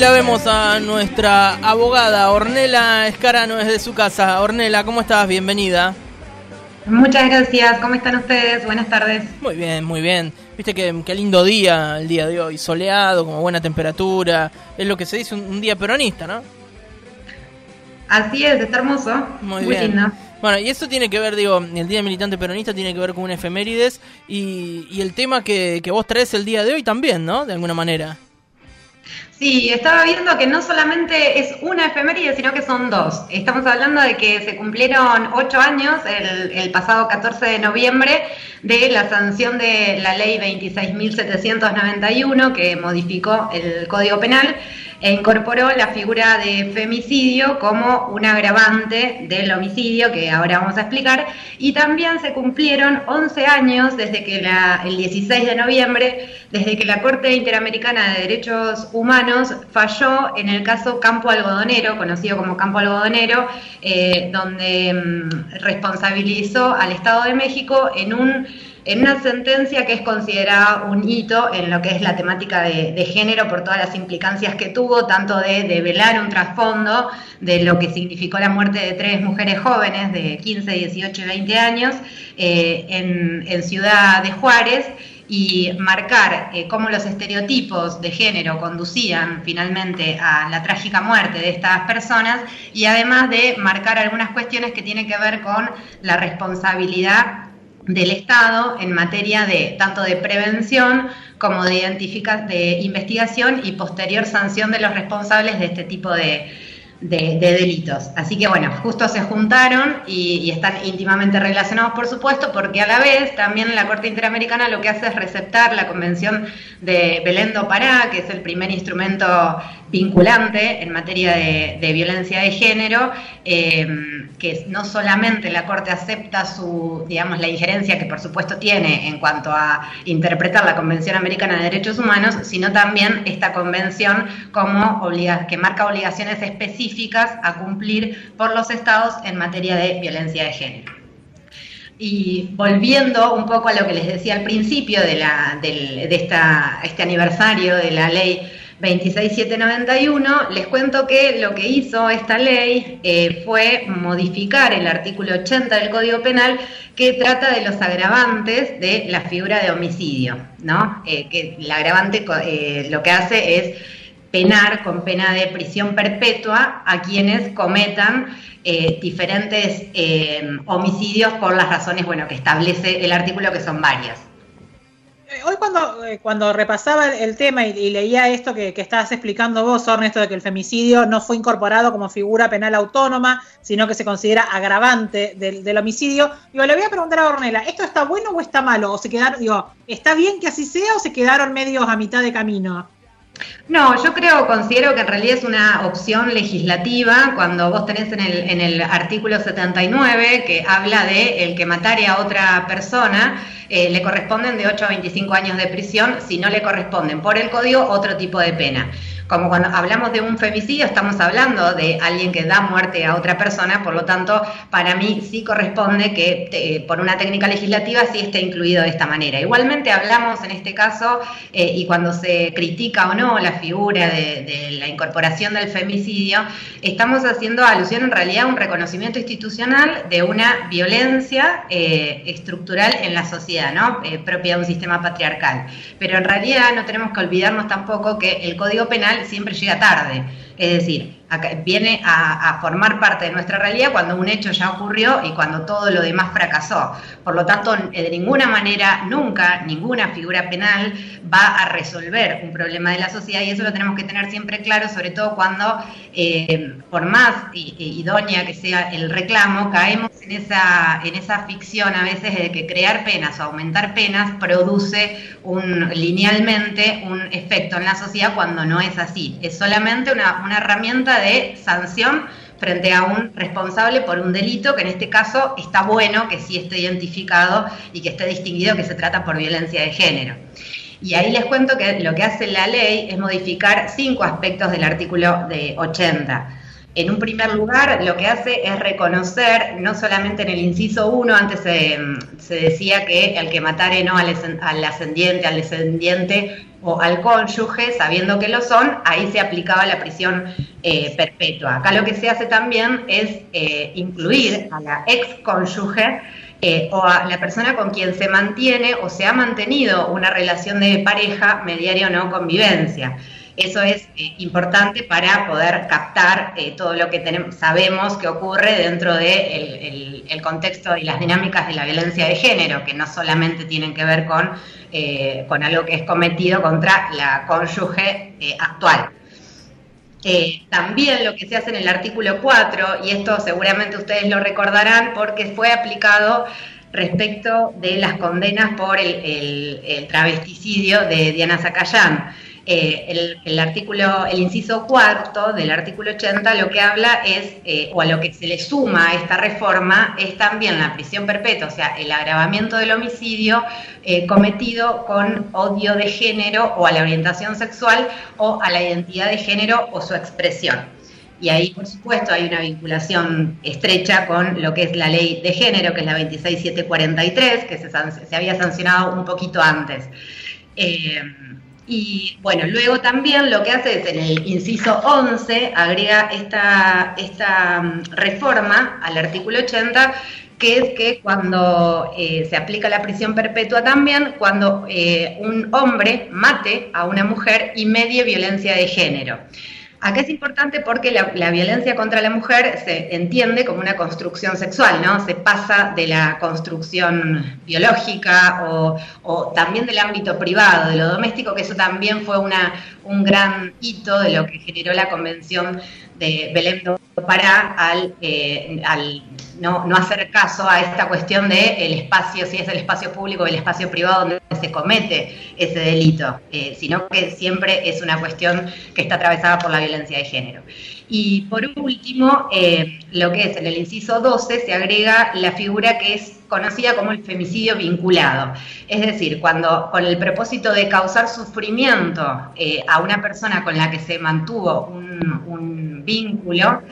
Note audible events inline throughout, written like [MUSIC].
Ahí la vemos a nuestra abogada Ornela Escarano desde su casa. Ornela, ¿cómo estás? Bienvenida. Muchas gracias, ¿cómo están ustedes? Buenas tardes. Muy bien, muy bien. Viste qué, lindo día el día de hoy, soleado, como buena temperatura. Es lo que se dice un, día peronista, ¿no? Así es, está hermoso. Muy, bien. lindo. Bueno, y eso tiene que ver, digo, el Día Militante Peronista tiene que ver con un efemérides y, y el tema que, que vos traes el día de hoy también, ¿no? De alguna manera. Sí, estaba viendo que no solamente es una efeméride, sino que son dos. Estamos hablando de que se cumplieron ocho años, el, pasado 14 de noviembre, de la sanción de la ley 26.791, que modificó el Código Penal e incorporó la figura de femicidio como un agravante del homicidio, que ahora vamos a explicar, y también se cumplieron 11 años desde que la, el 16 de noviembre, desde que la Corte Interamericana de Derechos Humanos falló en el caso Campo Algodonero, conocido como Campo Algodonero, eh, donde mm, responsabilizó al Estado de México en un en una sentencia que es considerada un hito en lo que es la temática de, género por todas las implicancias que tuvo, tanto de, develar un trasfondo de lo que significó la muerte de tres mujeres jóvenes de 15, 18 y 20 años eh, en, Ciudad de Juárez y marcar eh, cómo los estereotipos de género conducían finalmente a la trágica muerte de estas personas y además de marcar algunas cuestiones que tienen que ver con la responsabilidad del Estado en materia de tanto de prevención como de, de investigación y posterior sanción de los responsables de este tipo de, de, delitos. Así que bueno, justo se juntaron y, están íntimamente relacionados, por supuesto, porque a la vez también la Corte Interamericana lo que hace es receptar la Convención de Belén do Pará, que es el primer instrumento vinculante en materia de, violencia de género, eh, que no solamente la Corte acepta su, digamos, la injerencia que por supuesto tiene en cuanto a interpretar la Convención Americana de Derechos Humanos, sino también esta convención como que marca obligaciones específicas a cumplir por los estados en materia de violencia de género. Y volviendo un poco a lo que les decía al principio de, la, de esta, este aniversario de la ley 26791, les cuento que lo que hizo esta ley eh, fue modificar el artículo 80 del Código Penal que trata de los agravantes de la figura de homicidio, ¿no? Eh, que el agravante eh, lo que hace es penar con pena de prisión perpetua a quienes cometan diferentes homicidios por las razones, bueno, que establece el artículo que son varias. Eh, hoy cuando, eh, cuando repasaba el tema y, leía esto que, estabas explicando vos, Ernesto, de que el femicidio no fue incorporado como figura penal autónoma, sino que se considera agravante del, homicidio, digo, le voy a preguntar a Ornella, ¿esto está bueno o está malo? ¿O se quedaron, digo, ¿está bien que así sea o se quedaron medios a mitad de camino? No, yo creo, considero que en realidad es una opción legislativa cuando vos tenés en el, en el artículo 79 que habla de el que matare a otra persona, eh, le corresponden de 8 a 25 años de prisión, si no le corresponden por el código otro tipo de pena. Como cuando hablamos de un femicidio, estamos hablando de alguien que da muerte a otra persona, por lo tanto, para mí sí corresponde que por una técnica legislativa sí esté incluido de esta manera. Igualmente hablamos en este caso, eh, y cuando se critica o no la figura de, la incorporación del femicidio, estamos haciendo alusión en realidad a un reconocimiento institucional de una violencia eh, estructural en la sociedad, ¿no? Eh, propia de un sistema patriarcal. Pero en realidad no tenemos que olvidarnos tampoco que el Código Penal siempre llega tarde. Es decir, viene a, formar parte de nuestra realidad cuando un hecho ya ocurrió y cuando todo lo demás fracasó. Por lo tanto, de ninguna manera, nunca, ninguna figura penal va a resolver un problema de la sociedad y eso lo tenemos que tener siempre claro, sobre todo cuando, eh, por más idónea que sea el reclamo, caemos en esa, en esa ficción a veces de que crear penas o aumentar penas produce un, linealmente un efecto en la sociedad cuando no es así. Es solamente una, una herramienta de sanción frente a un responsable por un delito, que en este caso está bueno que sí esté identificado y que esté distinguido que se trata por violencia de género. Y ahí les cuento que lo que hace la ley es modificar cinco aspectos del artículo de 80. En un primer lugar, lo que hace es reconocer, no solamente en el inciso 1, antes se, decía que el que matare no al, ascendiente, al descendiente o al cónyuge, sabiendo que lo son, ahí se aplicaba la prisión eh, perpetua. Acá lo que se hace también es eh, incluir a la ex cónyuge eh, o a la persona con quien se mantiene o se ha mantenido una relación de pareja, mediaria o no convivencia. Eso es eh, importante para poder captar eh, todo lo que sabemos que ocurre dentro del de el, contexto y las dinámicas de la violencia de género, que no solamente tienen que ver con, eh, con algo que es cometido contra la cónyuge actual. también lo que se hace en el artículo 4, y esto seguramente ustedes lo recordarán porque fue aplicado respecto de las condenas por el, el travesticidio de Diana Zacayán. Eh, el, artículo, el inciso cuarto del artículo 80 lo que habla es, eh, o a lo que se le suma a esta reforma, es también la prisión perpetua, o sea, el agravamiento del homicidio eh, cometido con odio de género o a la orientación sexual o a la identidad de género o su expresión. Y ahí, por supuesto, hay una vinculación estrecha con lo que es la ley de género, que es la 26743, que se, se había sancionado un poquito antes. Y bueno, luego también lo que hace es en el inciso 11 agrega esta, esta mm, reforma al artículo 80 que es que cuando eh, se aplica la prisión perpetua también, cuando eh, un hombre mate a una mujer y medie violencia de género. Acá es importante porque la, violencia contra la mujer se entiende como una construcción sexual, ¿no? Se pasa de la construcción biológica o, también del ámbito privado, de lo doméstico, que eso también fue un gran hito de lo que generó la Convención de Belém do Pará al, eh, al no, hacer caso a esta cuestión de el espacio, si es el espacio público o el espacio privado donde se comete ese delito, eh, sino que siempre es una cuestión que está atravesada por la violencia de género. Y por último, eh, lo que es en el inciso 12 se agrega la figura que es conocida como el femicidio vinculado. Es decir, cuando con el propósito de causar sufrimiento a una persona con la que se mantuvo un, vínculo,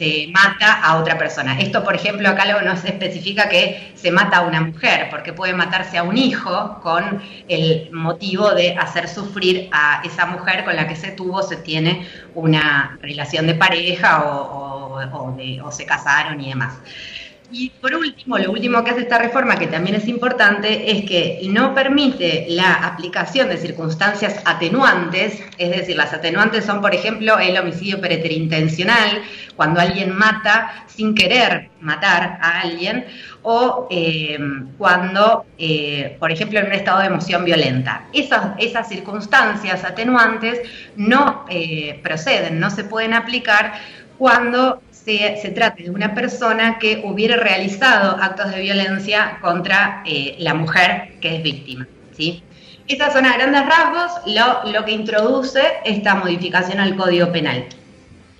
se mata a otra persona. Esto, por ejemplo, acá luego nos especifica que se mata a una mujer, porque puede matarse a un hijo con el motivo de hacer sufrir a esa mujer con la que se tuvo, se tiene una relación de pareja o se casaron y demás. Y por último, lo último que hace esta reforma, que también es importante, es que no permite la aplicación de circunstancias atenuantes, es decir, las atenuantes son, por ejemplo, el homicidio preterintencional, cuando alguien mata sin querer matar a alguien, o eh, cuando, eh, por ejemplo, en un estado de emoción violenta. Esas, circunstancias atenuantes no eh, proceden, no se pueden aplicar cuando se, trate de una persona que hubiera realizado actos de violencia contra eh, la mujer que es víctima. ¿sí? Esas son a grandes rasgos lo, lo que introduce esta modificación al Código Penal.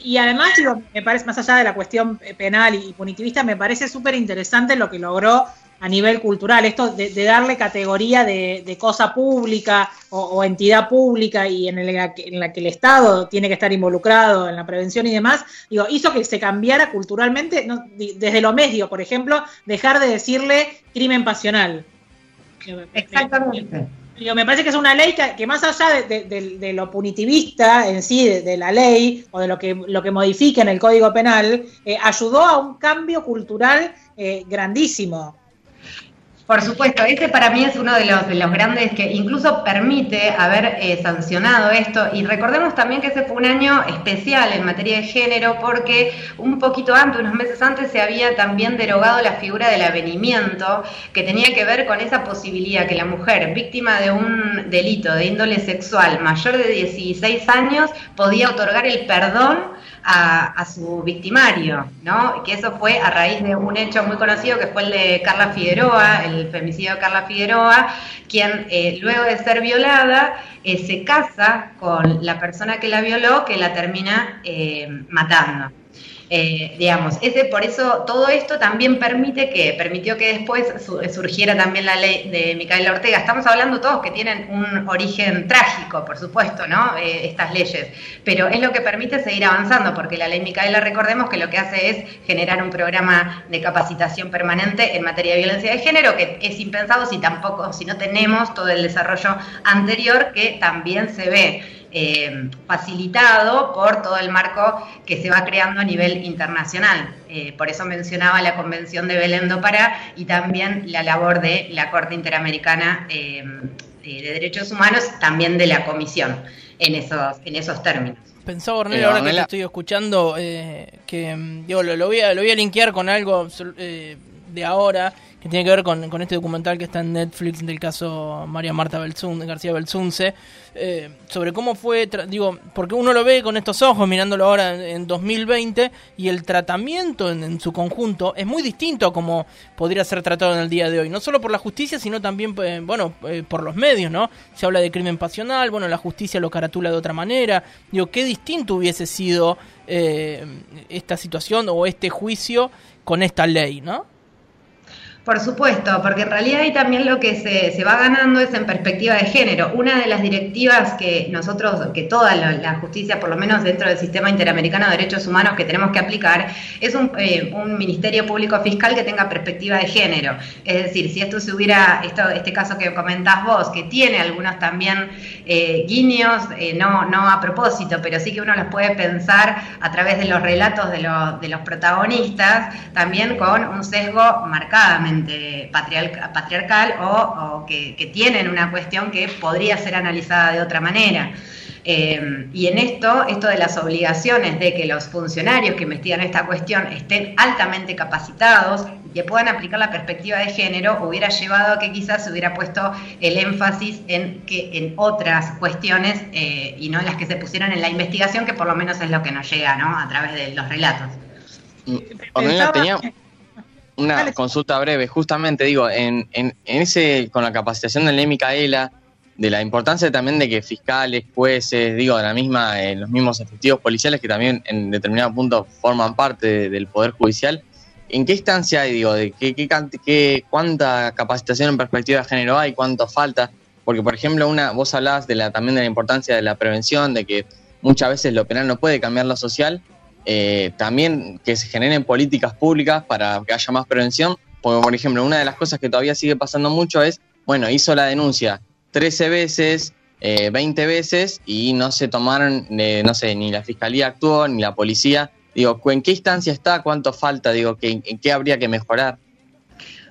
Y además, digo, me parece, más allá de la cuestión penal y punitivista, me parece súper interesante lo que logró a nivel cultural, esto de, darle categoría de, cosa pública o, entidad pública y en, la que el Estado tiene que estar involucrado en la prevención y demás, digo, hizo que se cambiara culturalmente, desde lo medio, por ejemplo, dejar de decirle crimen pasional. Exactamente. Me, parece que es una ley que, más allá de, lo punitivista en sí, de, la ley o de lo que, lo que modifica en el Código Penal, eh, ayudó a un cambio cultural eh, grandísimo. Por supuesto, ese para mí es uno de los, de los grandes que incluso permite haber eh, sancionado esto. Y recordemos también que ese fue un año especial en materia de género porque un poquito antes, unos meses antes, se había también derogado la figura del avenimiento que tenía que ver con esa posibilidad que la mujer víctima de un delito de índole sexual mayor de 16 años podía otorgar el perdón a, su victimario, ¿no? Que eso fue a raíz de un hecho muy conocido que fue el de Carla Figueroa, el femicidio de Carla Figueroa, quien eh, luego de ser violada eh, se casa con la persona que la violó, que la termina matando. Eh, digamos, ese, por eso todo esto también permite que, permitió que después surgiera también la ley de Micaela Ortega. Estamos hablando todos que tienen un origen trágico, por supuesto, ¿no? Eh, estas leyes, pero es lo que permite seguir avanzando, porque la ley Micaela, recordemos que lo que hace es generar un programa de capacitación permanente en materia de violencia de género, que es impensado si tampoco, si no tenemos todo el desarrollo anterior que también se ve. Eh, facilitado por todo el marco que se va creando a nivel internacional. Eh, por eso mencionaba la Convención de Belén do Pará y también la labor de la Corte Interamericana eh, de Derechos Humanos, también de la Comisión, en esos, en esos términos. Pensaba, Ornella, ahora que te estoy escuchando, que mm, digo, lo, voy a, lo voy a linkear con algo de ahora que tiene que ver con, con, este documental que está en Netflix del caso María Marta Belzun, García Belzunce, eh, sobre cómo fue, digo, porque uno lo ve con estos ojos mirándolo ahora en, 2020 y el tratamiento en, su conjunto es muy distinto a como podría ser tratado en el día de hoy, no solo por la justicia, sino también, eh, bueno, eh, por los medios, ¿no? Se habla de crimen pasional, bueno, la justicia lo caratula de otra manera, digo, qué distinto hubiese sido esta situación o este juicio con esta ley, ¿no? Por supuesto, porque en realidad ahí también lo que se, va ganando es en perspectiva de género. Una de las directivas que nosotros, que toda la, justicia, por lo menos dentro del sistema interamericano de derechos humanos que tenemos que aplicar, es un, eh, ministerio público fiscal que tenga perspectiva de género. Es decir, si esto se hubiera, esto, este caso que comentás vos, que tiene algunos también eh, guiños, eh, no, no a propósito, pero sí que uno los puede pensar a través de los relatos de, de los protagonistas, también con un sesgo marcadamente patriarcal o, que, tienen una cuestión que podría ser analizada de otra manera. Eh, y en esto, esto de las obligaciones de que los funcionarios que investigan esta cuestión estén altamente capacitados y que puedan aplicar la perspectiva de género, hubiera llevado a que quizás se hubiera puesto el énfasis en, que, en otras cuestiones eh, y no en las que se pusieron en la investigación, que por lo menos es lo que nos llega ¿no? a través de los relatos. tenía, una consulta breve, justamente digo, en, en, ese, con la capacitación de la Micaela, de la importancia también de que fiscales, jueces, digo, de la misma, eh, los mismos efectivos policiales que también en determinado punto forman parte del Poder Judicial, ¿en qué instancia hay, digo, de qué, qué, cuánta capacitación en perspectiva de género hay, cuánto falta? Porque, por ejemplo, una, vos hablabas de la, también de la importancia de la prevención, de que muchas veces lo penal no puede cambiar lo social, eh, también que se generen políticas públicas para que haya más prevención, porque por ejemplo, una de las cosas que todavía sigue pasando mucho es, bueno, hizo la denuncia 13 veces, 20 eh, veces y no se tomaron, eh, no sé, ni la fiscalía actuó, ni la policía. Digo, ¿en qué instancia está? ¿Cuánto falta? Digo, ¿en qué habría que mejorar?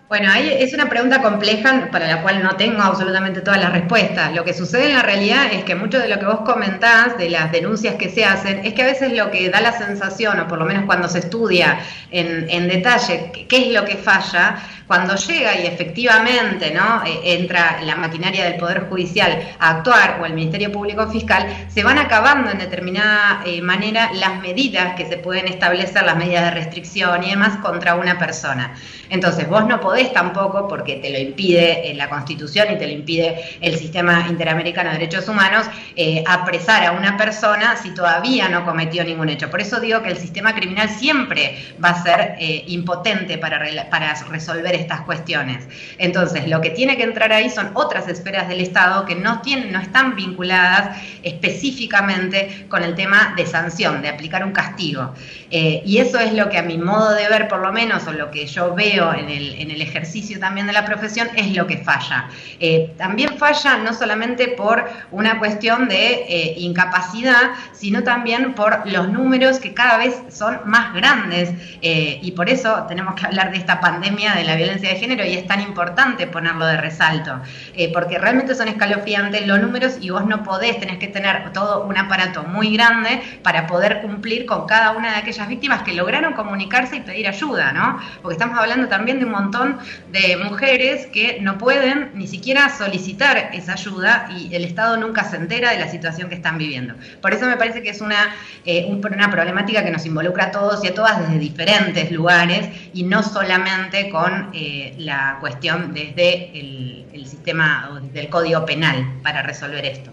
Bueno, ahí es una pregunta compleja para la cual no tengo absolutamente todas las respuestas. Lo que sucede en la realidad es que mucho de lo que vos comentás, de las denuncias que se hacen, es que a veces lo que da la sensación, o por lo menos cuando se estudia en, en detalle qué es lo que falla, cuando llega y efectivamente ¿no? E, entra la maquinaria del Poder Judicial a actuar o el Ministerio Público Fiscal, se van acabando en determinada eh, manera las medidas que se pueden establecer, las medidas de restricción y demás contra una persona. Entonces, vos no podés tampoco, porque te lo impide la Constitución y te lo impide el sistema interamericano de derechos humanos, eh, apresar a una persona si todavía no cometió ningún hecho. Por eso digo que el sistema criminal siempre va a ser eh, impotente para, para resolver estas cuestiones. Entonces, lo que tiene que entrar ahí son otras esferas del Estado que no, tienen, no están vinculadas específicamente con el tema de sanción, de aplicar un castigo. Eh, y eso es lo que a mi modo de ver, por lo menos, o lo que yo veo en el, en el ejercicio también de la profesión, es lo que falla. Eh, también falla no solamente por una cuestión de eh, incapacidad, sino también por los números que cada vez son más grandes. y por eso tenemos que hablar de esta pandemia de la violencia de género y es tan importante ponerlo de resalto, eh, porque realmente son escalofriantes los números y vos no podés, tenés que tener todo un aparato muy grande para poder cumplir con cada una de aquellas víctimas que lograron comunicarse y pedir ayuda, ¿no? Porque estamos hablando también de un montón de mujeres que no pueden ni siquiera solicitar esa ayuda y el Estado nunca se entera de la situación que están viviendo. Por eso me parece que es una, eh, una problemática que nos involucra a todos y a todas desde diferentes lugares y no solamente con eh, la cuestión desde el, sistema o desde el código penal para resolver esto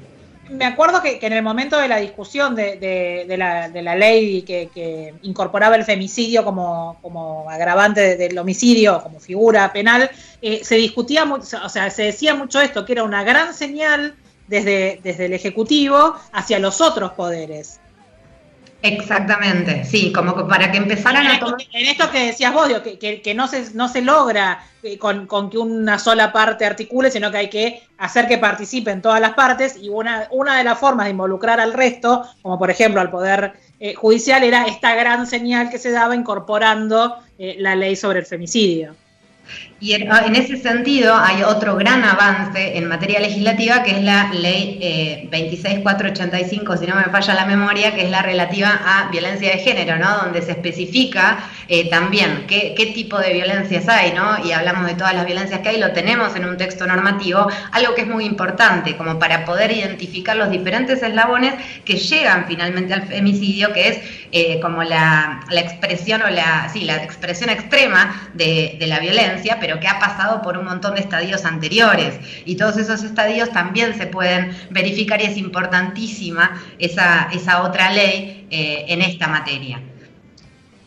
me acuerdo que, en el momento de la discusión de, la, ley que, incorporaba el femicidio como, agravante del homicidio, como figura penal, eh, se discutía, o sea, se decía mucho esto, que era una gran señal desde, desde el Ejecutivo hacia los otros poderes. Exactamente, sí, como para que empezaran a tomar... En esto que decías vos, que, que, no, se, no se logra eh, con, que una sola parte articule, sino que hay que hacer que participen todas las partes y una, una de las formas de involucrar al resto, como por ejemplo al Poder eh, Judicial, era esta gran señal que se daba incorporando eh, la ley sobre el femicidio. Y en, ese sentido hay otro gran avance en materia legislativa que es la ley eh, 26485, si no me falla la memoria, que es la relativa a violencia de género, ¿no? Donde se especifica eh, también qué, qué, tipo de violencias hay, ¿no? Y hablamos de todas las violencias que hay, lo tenemos en un texto normativo, algo que es muy importante, como para poder identificar los diferentes eslabones que llegan finalmente al femicidio, que es eh, como la, la, expresión o la, sí, la expresión extrema de, de la violencia, pero que ha pasado por un montón de estadios anteriores. Y todos esos estadios también se pueden verificar y es importantísima esa, esa otra ley eh, en esta materia.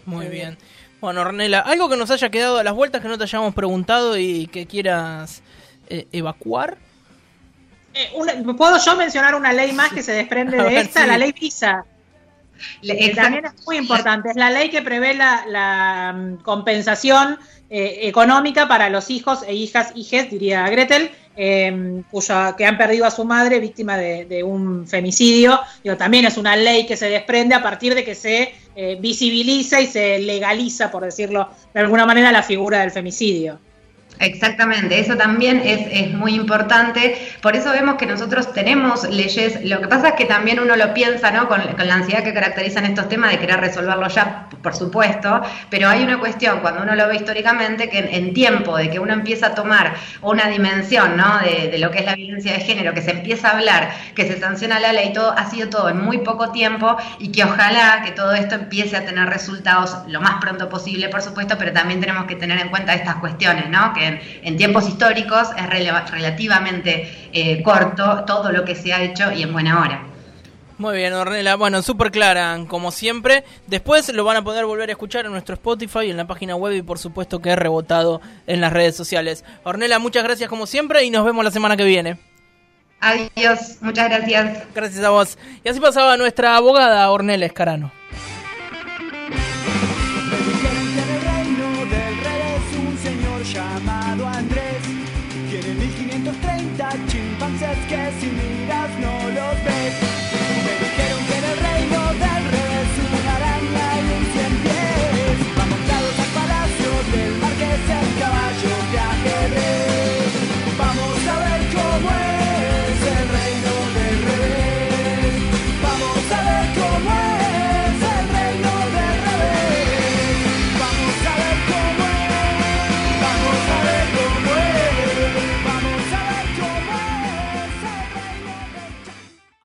Muy bien. Bueno, Ornella, algo que nos haya quedado a las vueltas que no te hayamos preguntado y que quieras eh, evacuar. Eh, ¿Puedo yo mencionar una ley más que se desprende [LAUGHS] de esta? La ley PISA. también es muy importante. Es la ley que prevé la, la mm, compensación eh, económica para los hijos e hijas, hijes, diría Gretel, eh, cuya, que han perdido a su madre víctima de, un femicidio. Digo, también es una ley que se desprende a partir de que se eh, visibiliza y se legaliza, por decirlo de alguna manera, la figura del femicidio. Exactamente, eso también es, muy importante. Por eso vemos que nosotros tenemos leyes. Lo que pasa es que también uno lo piensa, ¿no? Con, la ansiedad que caracterizan estos temas de querer resolverlo ya, por supuesto. Pero hay una cuestión, cuando uno lo ve históricamente, que en, tiempo de que uno empieza a tomar una dimensión, ¿no? De, lo que es la violencia de género, que se empieza a hablar, que se sanciona la ley, todo ha sido todo en muy poco tiempo y que ojalá que todo esto empiece a tener resultados lo más pronto posible, por supuesto, pero también tenemos que tener en cuenta estas cuestiones, ¿no? Que en, tiempos históricos es relativamente eh, corto todo lo que se ha hecho y en buena hora. Muy bien, Ornella. Bueno, súper clara, como siempre. Después lo van a poder volver a escuchar en nuestro Spotify, en la página web y por supuesto que he rebotado en las redes sociales. Ornella, muchas gracias como siempre y nos vemos la semana que viene. Adiós, muchas gracias. Gracias a vos. Y así pasaba nuestra abogada Ornella Escarano. chimpancés que si miras no los ves.